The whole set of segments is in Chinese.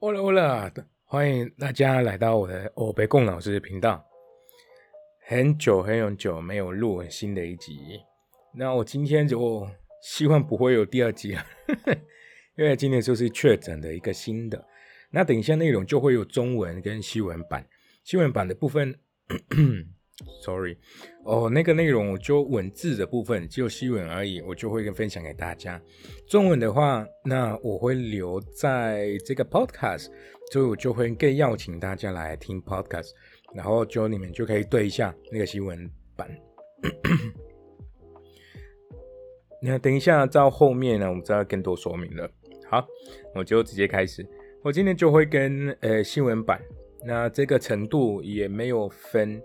好了好了，欢迎大家来到我的欧北贡老师频道。很久很久没有录新的一集，那我今天就希望不会有第二集了，因为今天就是确诊的一个新的。那等一下内容就会有中文跟新闻版，新闻版的部分。Sorry，哦，那个内容我就文字的部分只有新闻而已，我就会分享给大家。中文的话，那我会留在这个 Podcast，所以我就会更邀请大家来听 Podcast，然后就你们就可以对一下那个新闻版。那等一下到后面呢，我们再更多说明了。好，我就直接开始。我今天就会跟呃新闻版，那这个程度也没有分。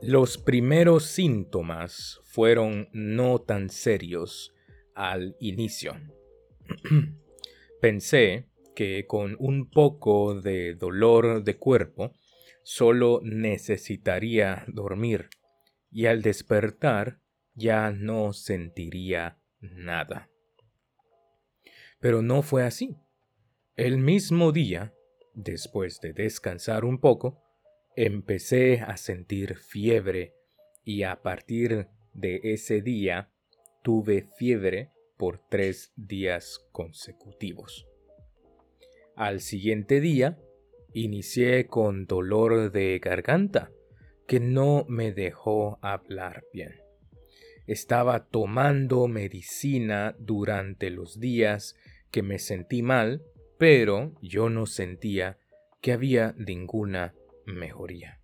Los primeros síntomas fueron no tan serios al inicio. Pensé que con un poco de dolor de cuerpo solo necesitaría dormir y al despertar ya no sentiría nada. Pero no fue así. El mismo día, después de descansar un poco, empecé a sentir fiebre y a partir de ese día tuve fiebre por tres días consecutivos. Al siguiente día, inicié con dolor de garganta que no me dejó hablar bien estaba tomando medicina durante los días que me sentí mal, pero yo no sentía que había ninguna mejoría.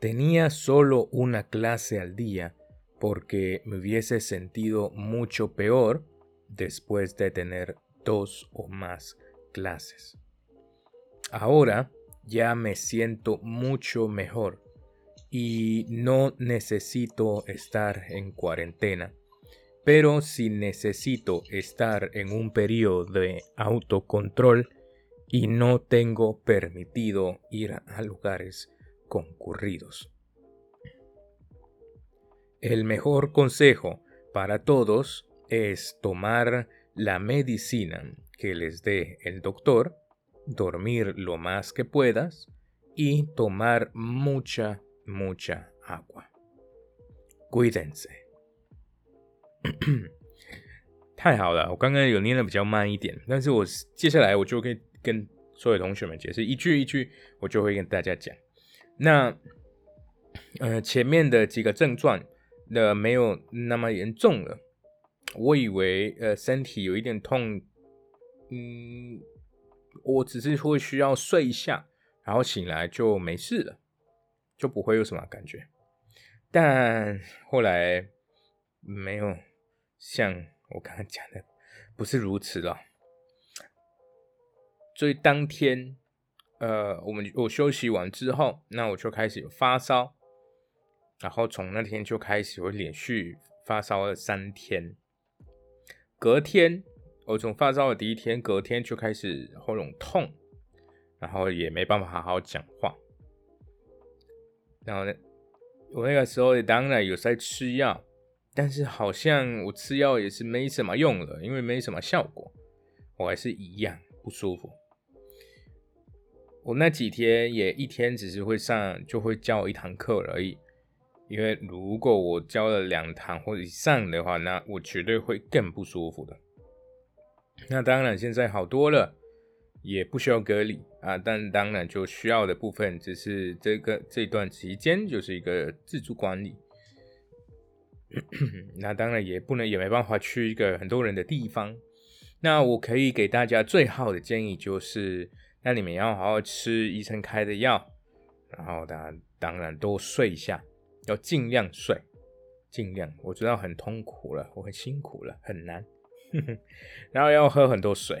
Tenía solo una clase al día porque me hubiese sentido mucho peor después de tener dos o más clases. Ahora ya me siento mucho mejor y no necesito estar en cuarentena. Pero si necesito estar en un periodo de autocontrol y no tengo permitido ir a lugares concurridos. El mejor consejo para todos es tomar la medicina que les dé el doctor, dormir lo más que puedas y tomar mucha Mucha agua，a u e e 太好了，我刚刚有念的比较慢一点，但是我接下来我就可以跟所有同学们解释，一句一句，我就会跟大家讲。那呃，前面的几个症状，呃，没有那么严重了。我以为呃，身体有一点痛，嗯，我只是会需要睡一下，然后醒来就没事了。就不会有什么感觉，但后来没有像我刚刚讲的，不是如此了。所以当天，呃，我们我休息完之后，那我就开始发烧，然后从那天就开始我连续发烧了三天。隔天，我从发烧的第一天隔天就开始喉咙痛，然后也没办法好好讲话。然后，呢，我那个时候当然有在吃药，但是好像我吃药也是没什么用了，因为没什么效果，我还是一样不舒服。我那几天也一天只是会上就会教一堂课而已，因为如果我教了两堂或者以上的话，那我绝对会更不舒服的。那当然现在好多了。也不需要隔离啊，但当然就需要的部分只是这个这段期间就是一个自主管理。那当然也不能也没办法去一个很多人的地方。那我可以给大家最好的建议就是，那你们要好好吃医生开的药，然后大家当然多睡一下，要尽量睡，尽量。我知道很痛苦了，我很辛苦了，很难。然后要喝很多水。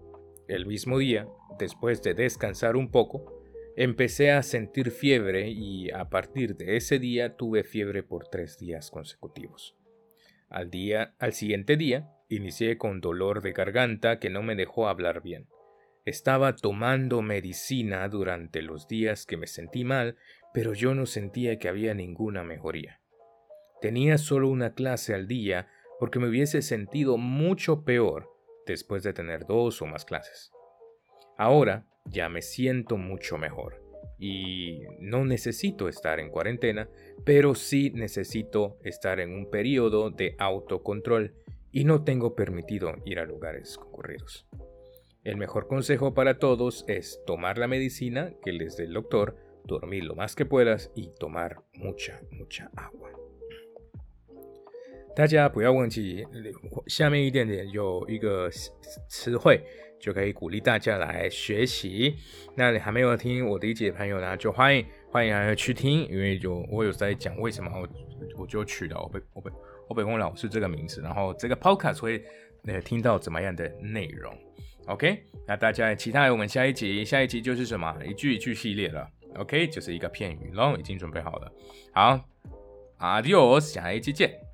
El mismo día, después de descansar un poco, empecé a sentir fiebre y a partir de ese día tuve fiebre por tres días consecutivos. Al, día, al siguiente día, inicié con dolor de garganta que no me dejó hablar bien. Estaba tomando medicina durante los días que me sentí mal, pero yo no sentía que había ninguna mejoría. Tenía solo una clase al día porque me hubiese sentido mucho peor después de tener dos o más clases. Ahora ya me siento mucho mejor y no necesito estar en cuarentena, pero sí necesito estar en un periodo de autocontrol y no tengo permitido ir a lugares concurridos. El mejor consejo para todos es tomar la medicina que les dé el doctor, dormir lo más que puedas y tomar mucha, mucha agua. 大家不要忘记，下面一点点有一个词汇，就可以鼓励大家来学习。那你还没有听我的一节朋友呢，就欢迎欢迎来去听，因为就我有在讲为什么我我就取了我被我被我被问老师这个名字，然后这个 podcast 会呃听到怎么样的内容。OK，那大家其他我们下一集下一集就是什么一句一句系列了。OK，就是一个片语，然后已经准备好了。好，阿迪 s 下一期见。